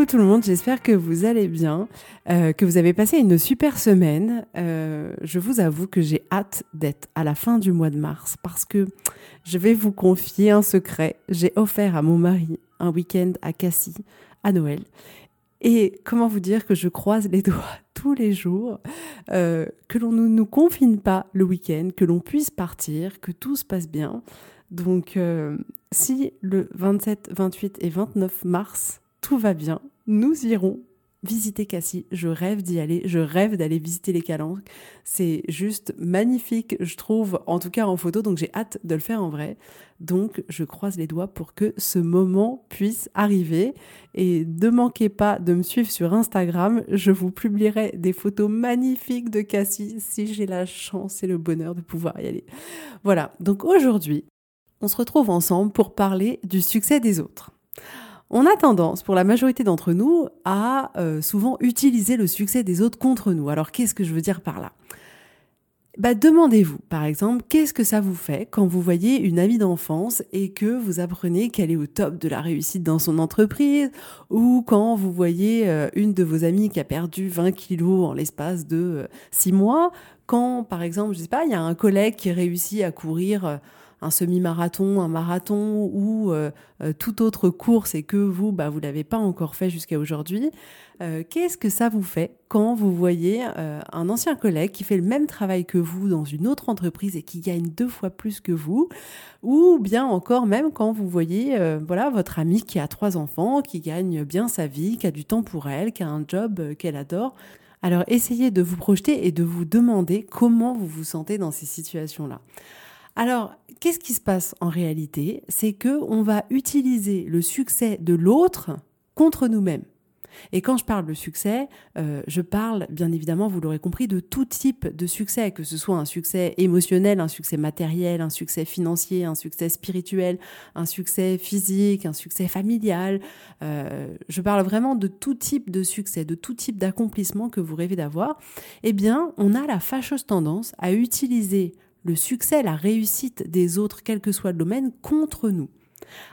Coucou tout le monde, j'espère que vous allez bien, euh, que vous avez passé une super semaine. Euh, je vous avoue que j'ai hâte d'être à la fin du mois de mars parce que je vais vous confier un secret. J'ai offert à mon mari un week-end à Cassis à Noël. Et comment vous dire que je croise les doigts tous les jours, euh, que l'on ne nous confine pas le week-end, que l'on puisse partir, que tout se passe bien. Donc si le 27, 28 et 29 mars, tout va bien, nous irons visiter Cassis. Je rêve d'y aller, je rêve d'aller visiter les calanques. C'est juste magnifique, je trouve, en tout cas en photo, donc j'ai hâte de le faire en vrai. Donc je croise les doigts pour que ce moment puisse arriver. Et ne manquez pas de me suivre sur Instagram, je vous publierai des photos magnifiques de Cassis si j'ai la chance et le bonheur de pouvoir y aller. Voilà, donc aujourd'hui, on se retrouve ensemble pour parler du succès des autres. On a tendance, pour la majorité d'entre nous, à euh, souvent utiliser le succès des autres contre nous. Alors qu'est-ce que je veux dire par là? Bah, Demandez-vous, par exemple, qu'est-ce que ça vous fait quand vous voyez une amie d'enfance et que vous apprenez qu'elle est au top de la réussite dans son entreprise, ou quand vous voyez euh, une de vos amies qui a perdu 20 kilos en l'espace de 6 euh, mois, quand, par exemple, je sais pas, il y a un collègue qui réussit à courir un semi-marathon, un marathon ou euh, euh, toute autre course et que vous, bah, vous l'avez pas encore fait jusqu'à aujourd'hui, euh, qu'est-ce que ça vous fait quand vous voyez un ancien collègue qui fait le même travail que vous dans une autre entreprise et qui gagne deux fois plus que vous, ou bien encore même quand vous voyez voilà votre amie qui a trois enfants, qui gagne bien sa vie, qui a du temps pour elle, qui a un job qu'elle adore. Alors essayez de vous projeter et de vous demander comment vous vous sentez dans ces situations-là. Alors, qu'est-ce qui se passe en réalité? C'est que on va utiliser le succès de l'autre contre nous-mêmes. Et quand je parle de succès, euh, je parle bien évidemment, vous l'aurez compris, de tout type de succès, que ce soit un succès émotionnel, un succès matériel, un succès financier, un succès spirituel, un succès physique, un succès familial. Euh, je parle vraiment de tout type de succès, de tout type d'accomplissement que vous rêvez d'avoir. Eh bien, on a la fâcheuse tendance à utiliser le succès, la réussite des autres, quel que soit le domaine, contre nous.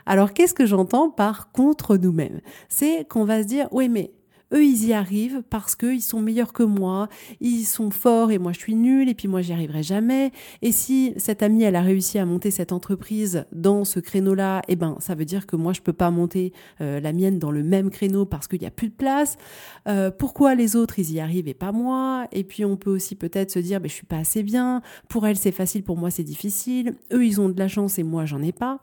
Alors qu'est-ce que j'entends par contre nous-mêmes? C'est qu'on va se dire, oui mais eux, ils y arrivent parce qu'ils sont meilleurs que moi, ils sont forts et moi je suis nulle et puis moi j'y arriverai jamais. Et si cette amie, elle a réussi à monter cette entreprise dans ce créneau-là, eh ben ça veut dire que moi je peux pas monter euh, la mienne dans le même créneau parce qu'il n'y a plus de place. Euh, pourquoi les autres, ils y arrivent et pas moi? Et puis on peut aussi peut-être se dire, ben, je suis pas assez bien, pour elle c'est facile, pour moi c'est difficile, eux ils ont de la chance et moi j'en ai pas.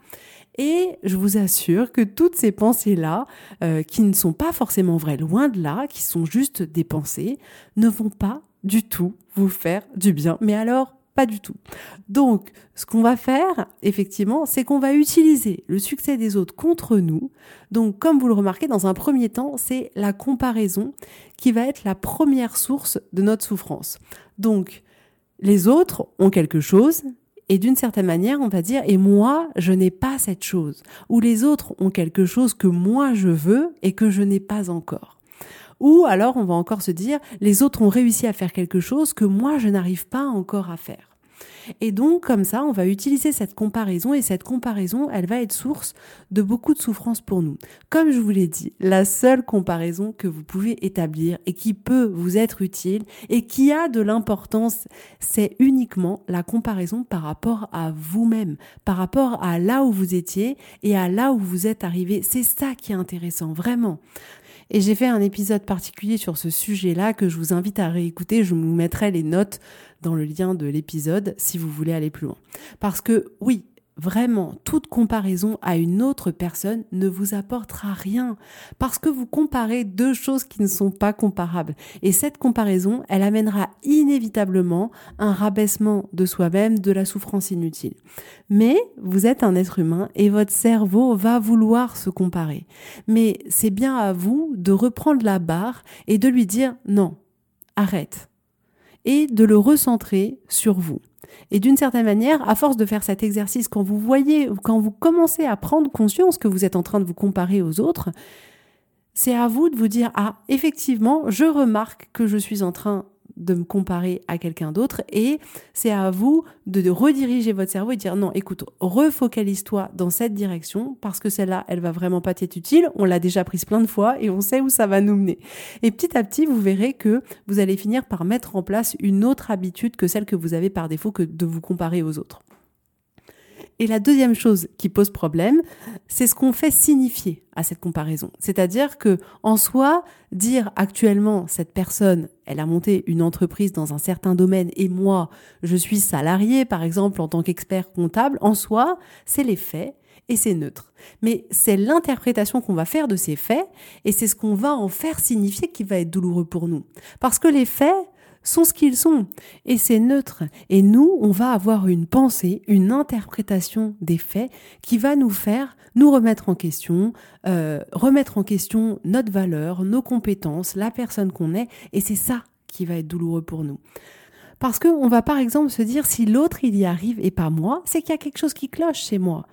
Et je vous assure que toutes ces pensées-là, euh, qui ne sont pas forcément vraies, loin de là, qui sont juste des pensées, ne vont pas du tout vous faire du bien. Mais alors, pas du tout. Donc, ce qu'on va faire, effectivement, c'est qu'on va utiliser le succès des autres contre nous. Donc, comme vous le remarquez, dans un premier temps, c'est la comparaison qui va être la première source de notre souffrance. Donc, les autres ont quelque chose, et d'une certaine manière, on va dire, et moi, je n'ai pas cette chose, ou les autres ont quelque chose que moi je veux et que je n'ai pas encore. Ou alors, on va encore se dire, les autres ont réussi à faire quelque chose que moi, je n'arrive pas encore à faire. Et donc, comme ça, on va utiliser cette comparaison et cette comparaison, elle va être source de beaucoup de souffrance pour nous. Comme je vous l'ai dit, la seule comparaison que vous pouvez établir et qui peut vous être utile et qui a de l'importance, c'est uniquement la comparaison par rapport à vous-même, par rapport à là où vous étiez et à là où vous êtes arrivé. C'est ça qui est intéressant, vraiment. Et j'ai fait un épisode particulier sur ce sujet-là que je vous invite à réécouter. Je vous mettrai les notes dans le lien de l'épisode si vous voulez aller plus loin. Parce que oui, Vraiment, toute comparaison à une autre personne ne vous apportera rien parce que vous comparez deux choses qui ne sont pas comparables. Et cette comparaison, elle amènera inévitablement un rabaissement de soi-même, de la souffrance inutile. Mais vous êtes un être humain et votre cerveau va vouloir se comparer. Mais c'est bien à vous de reprendre la barre et de lui dire non, arrête. Et de le recentrer sur vous. Et d'une certaine manière, à force de faire cet exercice, quand vous voyez, quand vous commencez à prendre conscience que vous êtes en train de vous comparer aux autres, c'est à vous de vous dire, ah, effectivement, je remarque que je suis en train de me comparer à quelqu'un d'autre et c'est à vous de, rediriger votre cerveau et dire non, écoute, refocalise-toi dans cette direction parce que celle-là, elle va vraiment pas t'être utile. On l'a déjà prise plein de fois et on sait où ça va nous mener. Et petit à petit, vous verrez que vous allez finir par mettre en place une autre habitude que celle que vous avez par défaut que de vous comparer aux autres. Et la deuxième chose qui pose problème, c'est ce qu'on fait signifier à cette comparaison. C'est-à-dire que, en soi, dire actuellement cette personne, elle a monté une entreprise dans un certain domaine et moi, je suis salarié, par exemple, en tant qu'expert comptable, en soi, c'est les faits et c'est neutre. Mais c'est l'interprétation qu'on va faire de ces faits et c'est ce qu'on va en faire signifier qui va être douloureux pour nous. Parce que les faits, sont ce qu'ils sont. Et c'est neutre. Et nous, on va avoir une pensée, une interprétation des faits qui va nous faire nous remettre en question, euh, remettre en question notre valeur, nos compétences, la personne qu'on est. Et c'est ça qui va être douloureux pour nous. Parce qu'on va par exemple se dire si l'autre il y arrive et pas moi, c'est qu'il y a quelque chose qui cloche chez moi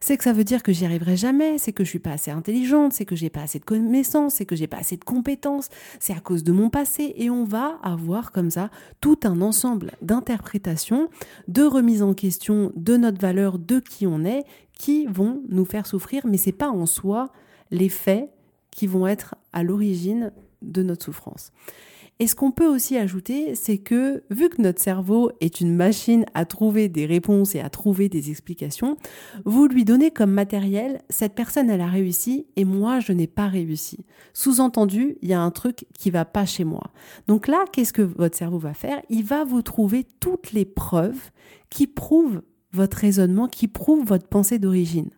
c'est que ça veut dire que j'y arriverai jamais, c'est que je suis pas assez intelligente, c'est que j'ai pas assez de connaissances, c'est que j'ai pas assez de compétences, c'est à cause de mon passé et on va avoir comme ça tout un ensemble d'interprétations, de remise en question de notre valeur, de qui on est, qui vont nous faire souffrir, mais c'est pas en soi les faits qui vont être à l'origine de notre souffrance. Et ce qu'on peut aussi ajouter, c'est que vu que notre cerveau est une machine à trouver des réponses et à trouver des explications, vous lui donnez comme matériel, cette personne elle a réussi et moi je n'ai pas réussi. Sous-entendu, il y a un truc qui va pas chez moi. Donc là, qu'est-ce que votre cerveau va faire? Il va vous trouver toutes les preuves qui prouvent votre raisonnement, qui prouvent votre pensée d'origine.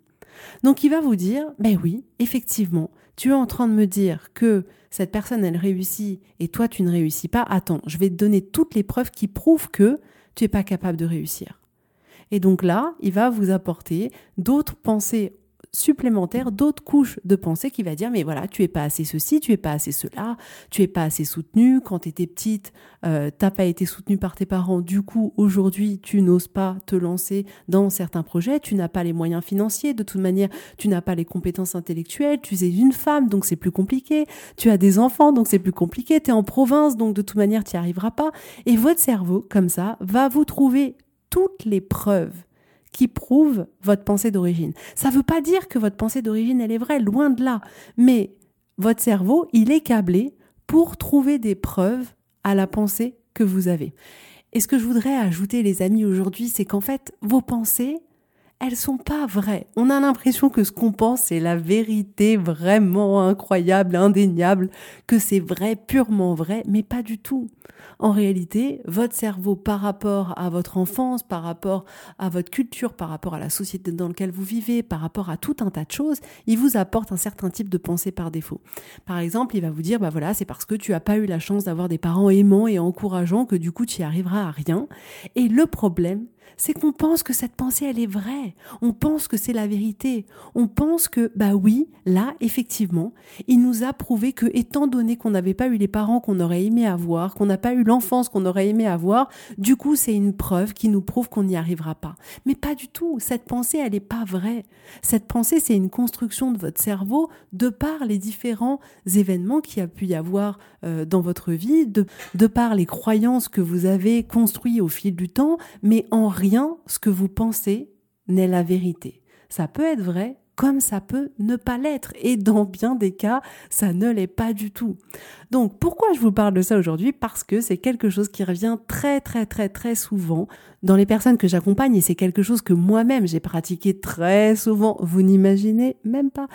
Donc il va vous dire, ben oui, effectivement, tu es en train de me dire que cette personne, elle réussit et toi, tu ne réussis pas. Attends, je vais te donner toutes les preuves qui prouvent que tu n'es pas capable de réussir. Et donc là, il va vous apporter d'autres pensées supplémentaire d'autres couches de pensée qui va dire mais voilà tu es pas assez ceci tu es pas assez cela tu es pas assez soutenu quand tu étais petite euh, t'as pas été soutenu par tes parents. Du coup aujourd'hui tu n'oses pas te lancer dans certains projets. Tu n'as pas les moyens financiers. De toute manière tu n'as pas les compétences intellectuelles. Tu es une femme donc c'est plus compliqué. Tu as des enfants donc c'est plus compliqué. Tu es en province donc de toute manière tu n'y arriveras pas. Et votre cerveau comme ça va vous trouver toutes les preuves qui prouve votre pensée d'origine. Ça ne veut pas dire que votre pensée d'origine, elle est vraie, loin de là. Mais votre cerveau, il est câblé pour trouver des preuves à la pensée que vous avez. Et ce que je voudrais ajouter, les amis, aujourd'hui, c'est qu'en fait, vos pensées, elles sont pas vraies. On a l'impression que ce qu'on pense, c'est la vérité vraiment incroyable, indéniable, que c'est vrai, purement vrai, mais pas du tout. En réalité, votre cerveau, par rapport à votre enfance, par rapport à votre culture, par rapport à la société dans laquelle vous vivez, par rapport à tout un tas de choses, il vous apporte un certain type de pensée par défaut. Par exemple, il va vous dire, bah voilà, c'est parce que tu as pas eu la chance d'avoir des parents aimants et encourageants que du coup tu y arriveras à rien. Et le problème, c'est qu'on pense que cette pensée, elle est vraie. On pense que c'est la vérité. On pense que, bah oui, là, effectivement, il nous a prouvé que, étant donné qu'on n'avait pas eu les parents qu'on aurait aimé avoir, qu'on n'a pas eu l'enfance qu'on aurait aimé avoir, du coup, c'est une preuve qui nous prouve qu'on n'y arrivera pas. Mais pas du tout. Cette pensée, elle n'est pas vraie. Cette pensée, c'est une construction de votre cerveau de par les différents événements qu'il y a pu y avoir euh, dans votre vie, de, de par les croyances que vous avez construites au fil du temps, mais en rien ce que vous pensez n'est la vérité. Ça peut être vrai comme ça peut ne pas l'être. Et dans bien des cas, ça ne l'est pas du tout. Donc pourquoi je vous parle de ça aujourd'hui? Parce que c'est quelque chose qui revient très très très très souvent dans les personnes que j'accompagne et c'est quelque chose que moi-même j'ai pratiqué très souvent, vous n'imaginez même pas,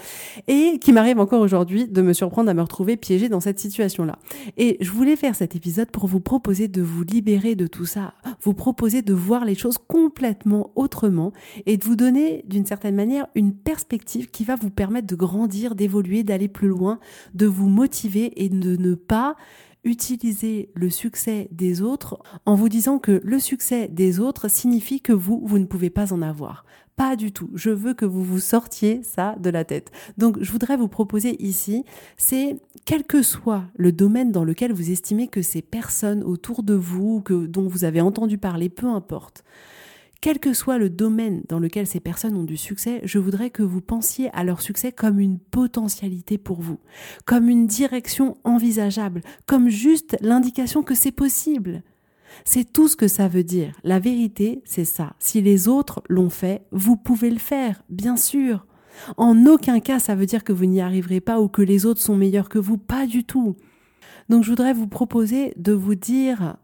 et qui m'arrive encore aujourd'hui de me surprendre à me retrouver piégée dans cette situation-là. Et je voulais faire cet épisode pour vous proposer de vous libérer de tout ça, vous proposer de voir les choses complètement autrement et de vous donner d'une certaine manière une perspective qui va vous permettre de grandir, d'évoluer, d'aller plus loin, de vous motiver et de ne pas utiliser le succès des autres en vous disant que le succès des autres signifie que vous, vous ne pouvez pas en avoir. Pas du tout. Je veux que vous vous sortiez ça de la tête. Donc, je voudrais vous proposer ici, c'est quel que soit le domaine dans lequel vous estimez que ces personnes autour de vous, que, dont vous avez entendu parler, peu importe, quel que soit le domaine dans lequel ces personnes ont du succès, je voudrais que vous pensiez à leur succès comme une potentialité pour vous, comme une direction envisageable, comme juste l'indication que c'est possible. C'est tout ce que ça veut dire. La vérité, c'est ça. Si les autres l'ont fait, vous pouvez le faire, bien sûr. En aucun cas, ça veut dire que vous n'y arriverez pas ou que les autres sont meilleurs que vous, pas du tout. Donc je voudrais vous proposer de vous dire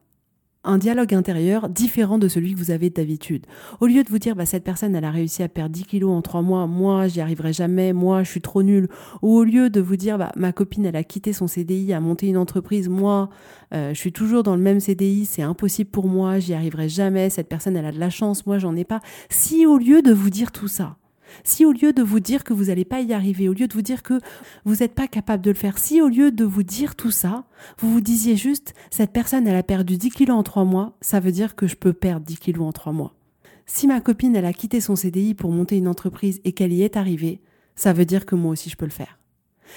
un dialogue intérieur différent de celui que vous avez d'habitude. Au lieu de vous dire, bah, cette personne, elle a réussi à perdre 10 kilos en 3 mois, moi, j'y arriverai jamais, moi, je suis trop nulle. Ou au lieu de vous dire, bah, ma copine, elle a quitté son CDI, a monté une entreprise, moi, euh, je suis toujours dans le même CDI, c'est impossible pour moi, j'y arriverai jamais, cette personne, elle a de la chance, moi, j'en ai pas. Si au lieu de vous dire tout ça, si au lieu de vous dire que vous n'allez pas y arriver, au lieu de vous dire que vous n'êtes pas capable de le faire, si au lieu de vous dire tout ça, vous vous disiez juste, cette personne, elle a perdu 10 kilos en 3 mois, ça veut dire que je peux perdre 10 kilos en 3 mois. Si ma copine, elle a quitté son CDI pour monter une entreprise et qu'elle y est arrivée, ça veut dire que moi aussi je peux le faire.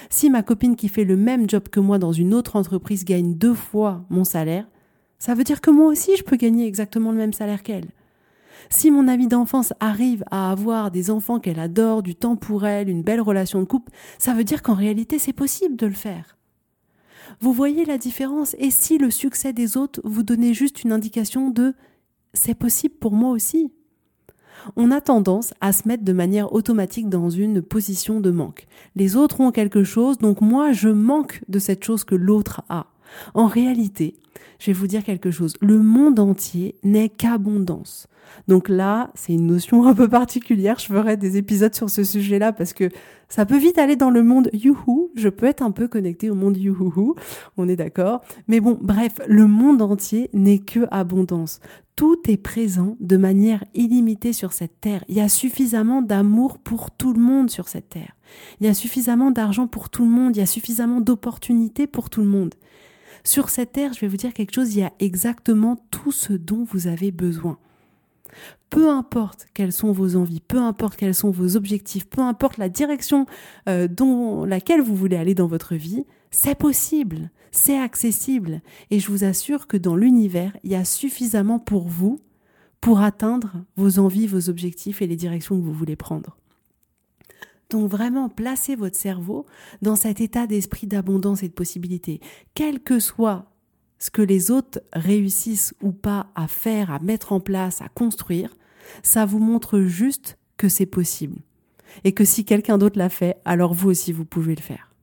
Si ma copine qui fait le même job que moi dans une autre entreprise gagne deux fois mon salaire, ça veut dire que moi aussi je peux gagner exactement le même salaire qu'elle. Si mon amie d'enfance arrive à avoir des enfants qu'elle adore, du temps pour elle, une belle relation de couple, ça veut dire qu'en réalité c'est possible de le faire. Vous voyez la différence Et si le succès des autres vous donnait juste une indication de c'est possible pour moi aussi on a tendance à se mettre de manière automatique dans une position de manque. Les autres ont quelque chose, donc moi je manque de cette chose que l'autre a. En réalité, je vais vous dire quelque chose, le monde entier n'est qu'abondance. Donc là, c'est une notion un peu particulière. Je ferai des épisodes sur ce sujet-là parce que ça peut vite aller dans le monde youhou. Je peux être un peu connecté au monde youhou. On est d'accord. Mais bon, bref, le monde entier n'est que abondance. Tout est présent de manière illimitée sur cette terre. Il y a suffisamment d'amour pour tout le monde sur cette terre. Il y a suffisamment d'argent pour tout le monde. Il y a suffisamment d'opportunités pour tout le monde. Sur cette terre, je vais vous dire quelque chose, il y a exactement tout ce dont vous avez besoin. Peu importe quelles sont vos envies, peu importe quels sont vos objectifs, peu importe la direction euh, dans laquelle vous voulez aller dans votre vie, c'est possible, c'est accessible. Et je vous assure que dans l'univers, il y a suffisamment pour vous pour atteindre vos envies, vos objectifs et les directions que vous voulez prendre. Donc vraiment, placez votre cerveau dans cet état d'esprit d'abondance et de possibilité. Quel que soit ce que les autres réussissent ou pas à faire, à mettre en place, à construire, ça vous montre juste que c'est possible. Et que si quelqu'un d'autre l'a fait, alors vous aussi, vous pouvez le faire.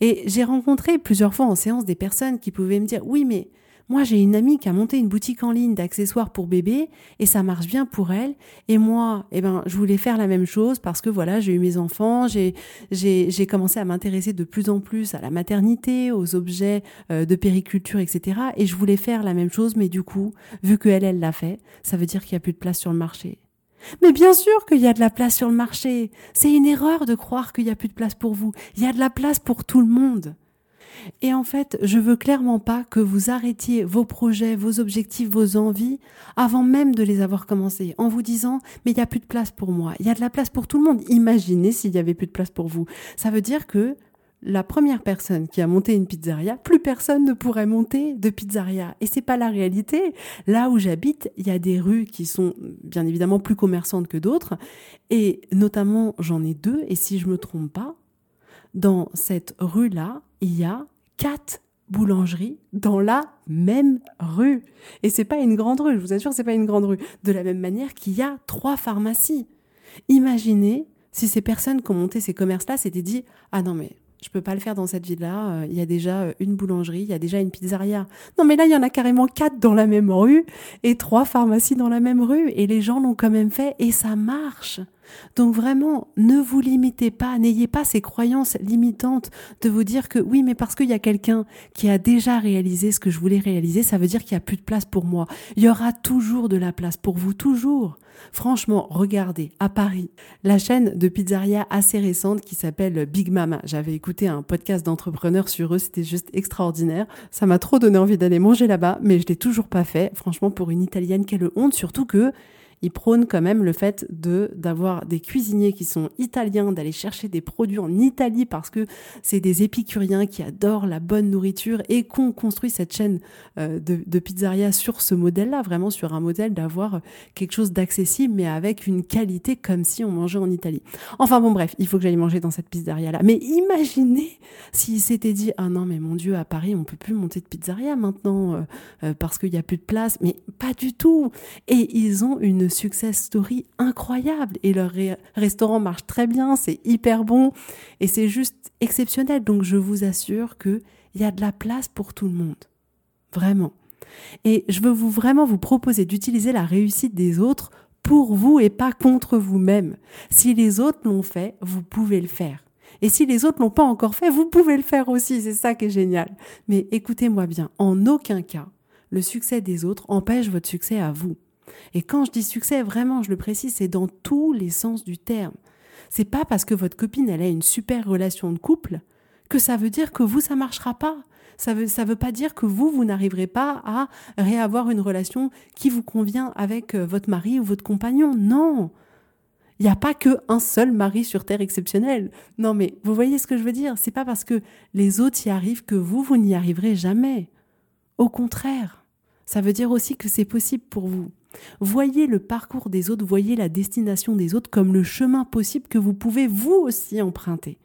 Et j'ai rencontré plusieurs fois en séance des personnes qui pouvaient me dire, oui, mais moi, j'ai une amie qui a monté une boutique en ligne d'accessoires pour bébés et ça marche bien pour elle. Et moi, eh ben, je voulais faire la même chose parce que voilà, j'ai eu mes enfants, j'ai, commencé à m'intéresser de plus en plus à la maternité, aux objets euh, de périculture, etc. Et je voulais faire la même chose, mais du coup, vu que elle, elle l'a fait, ça veut dire qu'il n'y a plus de place sur le marché. Mais bien sûr qu'il y a de la place sur le marché. C'est une erreur de croire qu'il n'y a plus de place pour vous. Il y a de la place pour tout le monde. Et en fait, je veux clairement pas que vous arrêtiez vos projets, vos objectifs, vos envies avant même de les avoir commencés, en vous disant mais il y a plus de place pour moi. Il y a de la place pour tout le monde. Imaginez s'il y avait plus de place pour vous. Ça veut dire que la première personne qui a monté une pizzeria, plus personne ne pourrait monter de pizzeria. Et c'est pas la réalité. Là où j'habite, il y a des rues qui sont bien évidemment plus commerçantes que d'autres. Et notamment, j'en ai deux. Et si je me trompe pas, dans cette rue-là, il y a quatre boulangeries dans la même rue. Et c'est pas une grande rue, je vous assure, c'est pas une grande rue. De la même manière qu'il y a trois pharmacies. Imaginez si ces personnes qui ont monté ces commerces-là s'étaient dit Ah non, mais je peux pas le faire dans cette ville-là. Euh, il y a déjà euh, une boulangerie, il y a déjà une pizzeria. Non, mais là, il y en a carrément quatre dans la même rue et trois pharmacies dans la même rue. Et les gens l'ont quand même fait et ça marche. Donc vraiment, ne vous limitez pas, n'ayez pas ces croyances limitantes de vous dire que oui, mais parce qu'il y a quelqu'un qui a déjà réalisé ce que je voulais réaliser, ça veut dire qu'il n'y a plus de place pour moi. Il y aura toujours de la place pour vous, toujours. Franchement, regardez, à Paris, la chaîne de pizzeria assez récente qui s'appelle Big Mama. J'avais écouté un podcast d'entrepreneurs sur eux, c'était juste extraordinaire. Ça m'a trop donné envie d'aller manger là-bas, mais je l'ai toujours pas fait. Franchement, pour une italienne, quelle honte, surtout que il prône quand même le fait de d'avoir des cuisiniers qui sont italiens, d'aller chercher des produits en Italie parce que c'est des épicuriens qui adorent la bonne nourriture et qu'on construit cette chaîne euh, de, de pizzeria sur ce modèle-là, vraiment sur un modèle d'avoir quelque chose d'accessible mais avec une qualité comme si on mangeait en Italie. Enfin bon bref, il faut que j'aille manger dans cette pizzeria-là. Mais imaginez s'il s'était dit ah non mais mon Dieu à Paris on peut plus monter de pizzeria maintenant euh, euh, parce qu'il y a plus de place, mais pas du tout. Et ils ont une success story incroyable et leur restaurant marche très bien, c'est hyper bon et c'est juste exceptionnel. Donc je vous assure que il y a de la place pour tout le monde. Vraiment. Et je veux vous vraiment vous proposer d'utiliser la réussite des autres pour vous et pas contre vous-même. Si les autres l'ont fait, vous pouvez le faire. Et si les autres l'ont pas encore fait, vous pouvez le faire aussi. C'est ça qui est génial. Mais écoutez-moi bien, en aucun cas, le succès des autres empêche votre succès à vous. Et quand je dis succès, vraiment, je le précise, c'est dans tous les sens du terme. C'est pas parce que votre copine, elle a une super relation de couple que ça veut dire que vous, ça marchera pas. Ça veut, ça veut pas dire que vous, vous n'arriverez pas à réavoir une relation qui vous convient avec euh, votre mari ou votre compagnon. Non. Il n'y a pas que un seul mari sur terre exceptionnel. Non, mais vous voyez ce que je veux dire? C'est pas parce que les autres y arrivent que vous, vous n'y arriverez jamais. Au contraire. Ça veut dire aussi que c'est possible pour vous. Voyez le parcours des autres, voyez la destination des autres comme le chemin possible que vous pouvez vous aussi emprunter.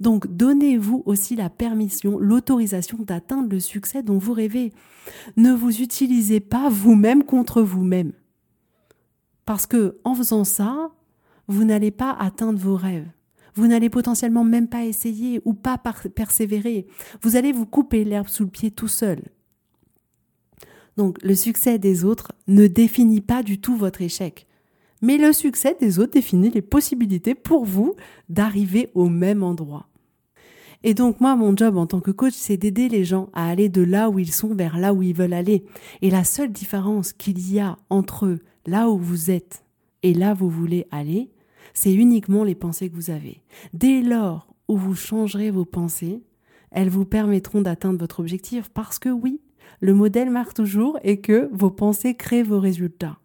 Donc donnez-vous aussi la permission, l'autorisation d'atteindre le succès dont vous rêvez. Ne vous utilisez pas vous-même contre vous-même. Parce que en faisant ça, vous n'allez pas atteindre vos rêves. Vous n'allez potentiellement même pas essayer ou pas persévérer. Vous allez vous couper l'herbe sous le pied tout seul. Donc le succès des autres ne définit pas du tout votre échec. Mais le succès des autres définit les possibilités pour vous d'arriver au même endroit. Et donc moi, mon job en tant que coach, c'est d'aider les gens à aller de là où ils sont vers là où ils veulent aller. Et la seule différence qu'il y a entre là où vous êtes et là où vous voulez aller, c'est uniquement les pensées que vous avez. Dès lors où vous changerez vos pensées, elles vous permettront d'atteindre votre objectif parce que oui, le modèle marche toujours et que vos pensées créent vos résultats.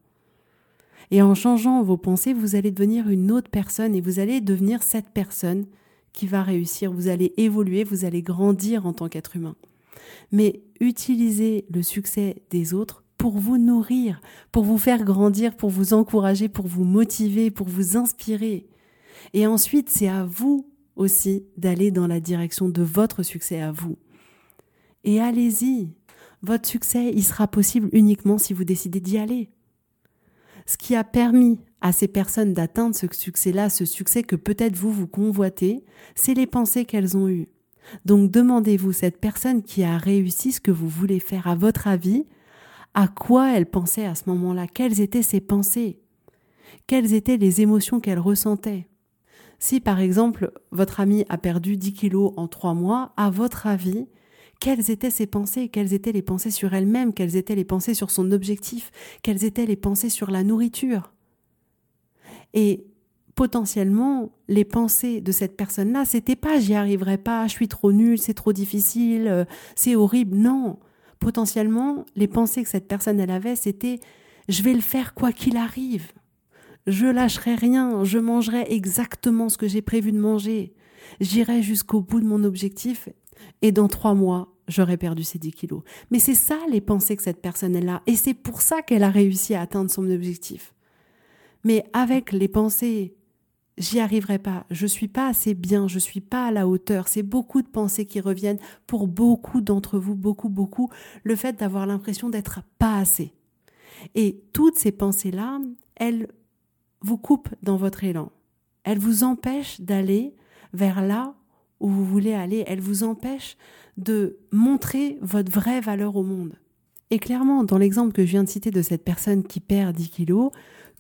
Et en changeant vos pensées, vous allez devenir une autre personne et vous allez devenir cette personne qui va réussir. Vous allez évoluer, vous allez grandir en tant qu'être humain. Mais utilisez le succès des autres pour vous nourrir, pour vous faire grandir, pour vous encourager, pour vous motiver, pour vous inspirer. Et ensuite, c'est à vous aussi d'aller dans la direction de votre succès à vous. Et allez-y, votre succès, il sera possible uniquement si vous décidez d'y aller. Ce qui a permis à ces personnes d'atteindre ce succès-là, ce succès que peut-être vous vous convoitez, c'est les pensées qu'elles ont eues. Donc demandez-vous, cette personne qui a réussi ce que vous voulez faire, à votre avis, à quoi elle pensait à ce moment-là? Quelles étaient ses pensées? Quelles étaient les émotions qu'elle ressentait? Si par exemple votre ami a perdu 10 kilos en trois mois, à votre avis, quelles étaient ses pensées, quelles étaient les pensées sur elle-même, quelles étaient les pensées sur son objectif, quelles étaient les pensées sur la nourriture? Et potentiellement les pensées de cette personne-là, c'était pas j'y arriverai pas, je suis trop nul, c'est trop difficile, euh, c'est horrible. Non, potentiellement les pensées que cette personne elle avait, c'était je vais le faire quoi qu'il arrive. Je lâcherai rien, je mangerai exactement ce que j'ai prévu de manger. J'irai jusqu'au bout de mon objectif et dans trois mois, j'aurais perdu ces 10 kilos. Mais c'est ça les pensées que cette personne est là et c'est pour ça qu'elle a réussi à atteindre son objectif. Mais avec les pensées j'y arriverai pas, je suis pas assez bien, je suis pas à la hauteur, c'est beaucoup de pensées qui reviennent pour beaucoup d'entre vous, beaucoup beaucoup, le fait d'avoir l'impression d'être pas assez. Et toutes ces pensées-là, elles vous coupent dans votre élan. Elles vous empêchent d'aller vers là où vous voulez aller, elles vous empêchent de montrer votre vraie valeur au monde. Et clairement, dans l'exemple que je viens de citer de cette personne qui perd 10 kilos,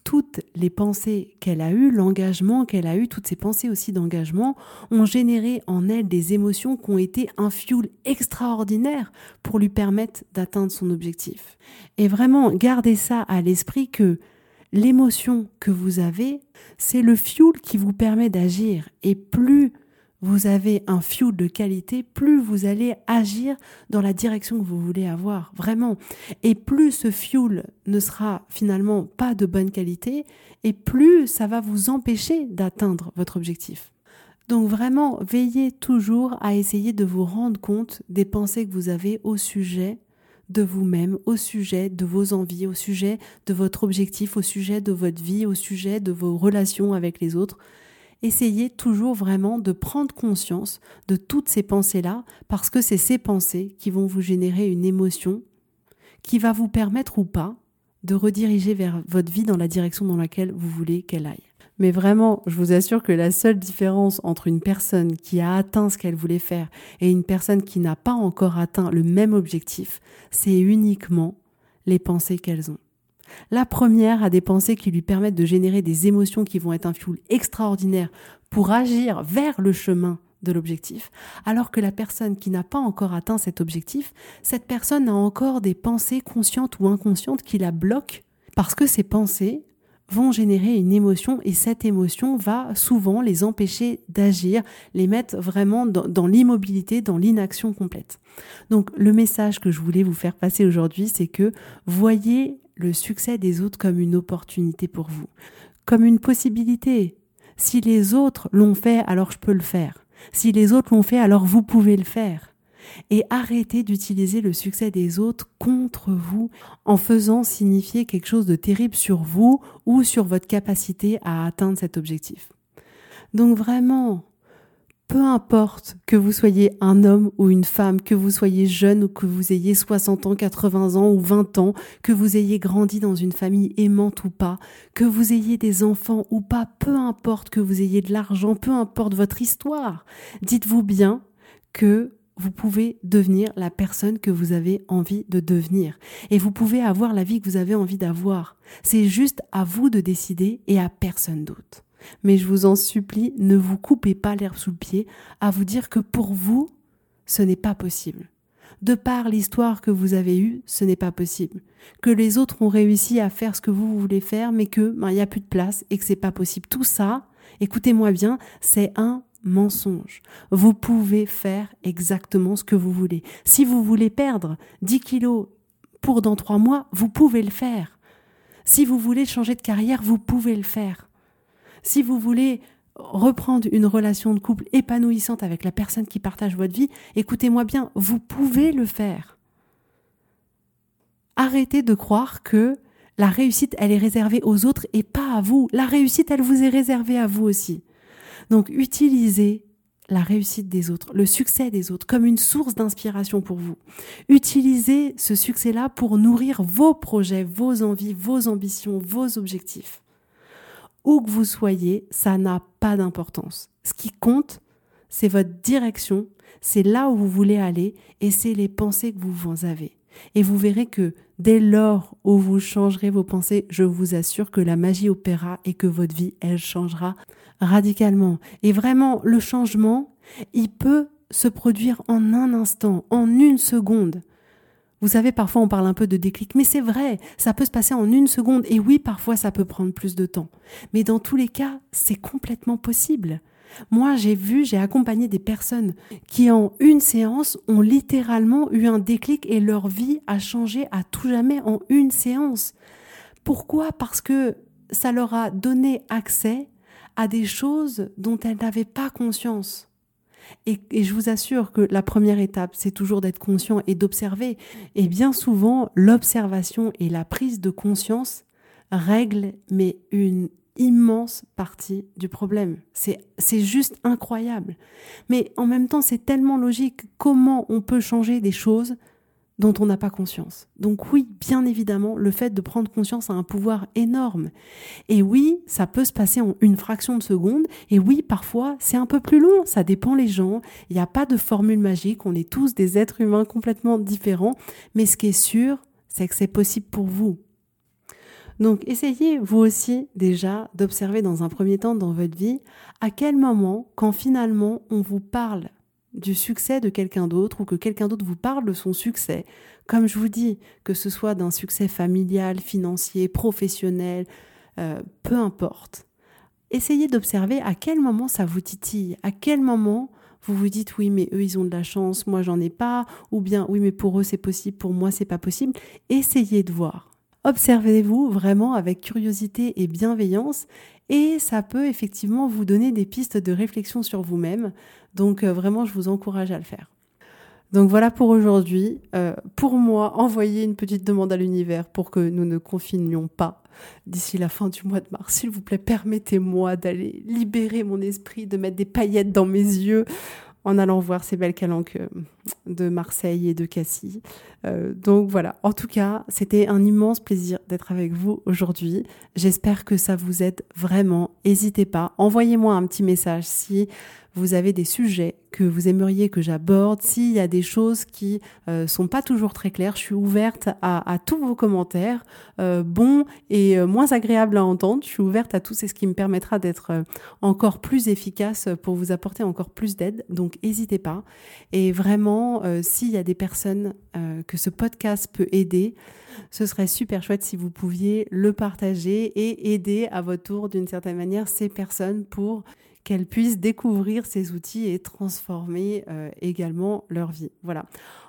toutes les pensées qu'elle a eues, l'engagement qu'elle a eu, toutes ces pensées aussi d'engagement, ont généré en elle des émotions qui ont été un fuel extraordinaire pour lui permettre d'atteindre son objectif. Et vraiment, gardez ça à l'esprit que l'émotion que vous avez, c'est le fuel qui vous permet d'agir. Et plus vous avez un fuel de qualité, plus vous allez agir dans la direction que vous voulez avoir, vraiment. Et plus ce fuel ne sera finalement pas de bonne qualité, et plus ça va vous empêcher d'atteindre votre objectif. Donc vraiment, veillez toujours à essayer de vous rendre compte des pensées que vous avez au sujet de vous-même, au sujet de vos envies, au sujet de votre objectif, au sujet de votre vie, au sujet de vos relations avec les autres essayez toujours vraiment de prendre conscience de toutes ces pensées-là, parce que c'est ces pensées qui vont vous générer une émotion qui va vous permettre ou pas de rediriger vers votre vie dans la direction dans laquelle vous voulez qu'elle aille. Mais vraiment, je vous assure que la seule différence entre une personne qui a atteint ce qu'elle voulait faire et une personne qui n'a pas encore atteint le même objectif, c'est uniquement les pensées qu'elles ont. La première a des pensées qui lui permettent de générer des émotions qui vont être un fuel extraordinaire pour agir vers le chemin de l'objectif, alors que la personne qui n'a pas encore atteint cet objectif, cette personne a encore des pensées conscientes ou inconscientes qui la bloquent parce que ces pensées vont générer une émotion et cette émotion va souvent les empêcher d'agir, les mettre vraiment dans, dans l'immobilité, dans l'inaction complète. Donc le message que je voulais vous faire passer aujourd'hui, c'est que voyez le succès des autres comme une opportunité pour vous, comme une possibilité. Si les autres l'ont fait, alors je peux le faire. Si les autres l'ont fait, alors vous pouvez le faire. Et arrêtez d'utiliser le succès des autres contre vous en faisant signifier quelque chose de terrible sur vous ou sur votre capacité à atteindre cet objectif. Donc vraiment, peu importe que vous soyez un homme ou une femme, que vous soyez jeune ou que vous ayez 60 ans, 80 ans ou 20 ans, que vous ayez grandi dans une famille aimante ou pas, que vous ayez des enfants ou pas, peu importe que vous ayez de l'argent, peu importe votre histoire, dites-vous bien que vous pouvez devenir la personne que vous avez envie de devenir. Et vous pouvez avoir la vie que vous avez envie d'avoir. C'est juste à vous de décider et à personne d'autre. Mais je vous en supplie, ne vous coupez pas l'herbe sous le pied à vous dire que pour vous, ce n'est pas possible. De par l'histoire que vous avez eue, ce n'est pas possible. Que les autres ont réussi à faire ce que vous voulez faire, mais que ben, il n'y a plus de place et que c'est pas possible. Tout ça, écoutez-moi bien, c'est un mensonge. Vous pouvez faire exactement ce que vous voulez. Si vous voulez perdre 10 kilos pour dans trois mois, vous pouvez le faire. Si vous voulez changer de carrière, vous pouvez le faire. Si vous voulez reprendre une relation de couple épanouissante avec la personne qui partage votre vie, écoutez-moi bien, vous pouvez le faire. Arrêtez de croire que la réussite, elle est réservée aux autres et pas à vous. La réussite, elle vous est réservée à vous aussi. Donc utilisez la réussite des autres, le succès des autres comme une source d'inspiration pour vous. Utilisez ce succès-là pour nourrir vos projets, vos envies, vos ambitions, vos objectifs où que vous soyez, ça n'a pas d'importance. Ce qui compte, c'est votre direction, c'est là où vous voulez aller et c'est les pensées que vous avez. Et vous verrez que dès lors où vous changerez vos pensées, je vous assure que la magie opérera et que votre vie, elle changera radicalement. Et vraiment, le changement, il peut se produire en un instant, en une seconde. Vous savez, parfois on parle un peu de déclic, mais c'est vrai, ça peut se passer en une seconde, et oui, parfois ça peut prendre plus de temps. Mais dans tous les cas, c'est complètement possible. Moi, j'ai vu, j'ai accompagné des personnes qui en une séance ont littéralement eu un déclic et leur vie a changé à tout jamais en une séance. Pourquoi? Parce que ça leur a donné accès à des choses dont elles n'avaient pas conscience. Et, je vous assure que la première étape, c'est toujours d'être conscient et d'observer. Et bien souvent, l'observation et la prise de conscience règlent mais une immense partie du problème. C'est, c'est juste incroyable. Mais en même temps, c'est tellement logique. Comment on peut changer des choses dont on n'a pas conscience. Donc oui, bien évidemment, le fait de prendre conscience a un pouvoir énorme. Et oui, ça peut se passer en une fraction de seconde. Et oui, parfois, c'est un peu plus long. Ça dépend les gens. Il n'y a pas de formule magique. On est tous des êtres humains complètement différents. Mais ce qui est sûr, c'est que c'est possible pour vous. Donc essayez vous aussi déjà d'observer dans un premier temps dans votre vie à quel moment, quand finalement on vous parle du succès de quelqu'un d'autre ou que quelqu'un d'autre vous parle de son succès, comme je vous dis, que ce soit d'un succès familial, financier, professionnel, euh, peu importe. Essayez d'observer à quel moment ça vous titille, à quel moment vous vous dites oui mais eux ils ont de la chance, moi j'en ai pas, ou bien oui mais pour eux c'est possible, pour moi c'est pas possible. Essayez de voir. Observez-vous vraiment avec curiosité et bienveillance et ça peut effectivement vous donner des pistes de réflexion sur vous-même. Donc euh, vraiment, je vous encourage à le faire. Donc voilà pour aujourd'hui. Euh, pour moi, envoyez une petite demande à l'univers pour que nous ne confinions pas d'ici la fin du mois de mars. S'il vous plaît, permettez-moi d'aller libérer mon esprit, de mettre des paillettes dans mes yeux en allant voir ces belles calanques euh, de Marseille et de Cassis. Donc voilà, en tout cas, c'était un immense plaisir d'être avec vous aujourd'hui. J'espère que ça vous aide vraiment. N'hésitez pas, envoyez-moi un petit message si vous avez des sujets que vous aimeriez que j'aborde, s'il y a des choses qui euh, sont pas toujours très claires, je suis ouverte à, tous vos commentaires, euh, bons et euh, moins agréables à entendre. Je suis ouverte à tout, c'est ce qui me permettra d'être euh, encore plus efficace pour vous apporter encore plus d'aide. Donc n'hésitez pas. Et vraiment, s'il y a des personnes que ce podcast peut aider, ce serait super chouette si vous pouviez le partager et aider à votre tour d'une certaine manière ces personnes pour qu'elles puissent découvrir ces outils et transformer euh, également leur vie. Voilà.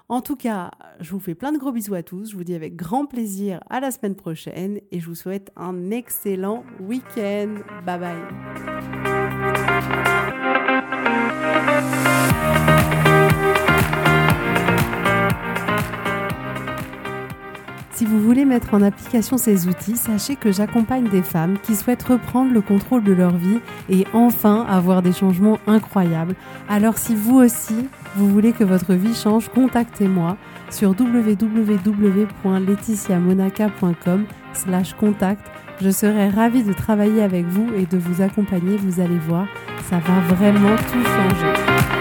En tout cas, je vous fais plein de gros bisous à tous. Je vous dis avec grand plaisir à la semaine prochaine et je vous souhaite un excellent week-end. Bye bye. Si vous voulez mettre en application ces outils, sachez que j'accompagne des femmes qui souhaitent reprendre le contrôle de leur vie et enfin avoir des changements incroyables. Alors si vous aussi, vous voulez que votre vie change, contactez-moi sur www.laetitiamonaca.com slash contact. Je serai ravie de travailler avec vous et de vous accompagner. Vous allez voir, ça va vraiment tout changer.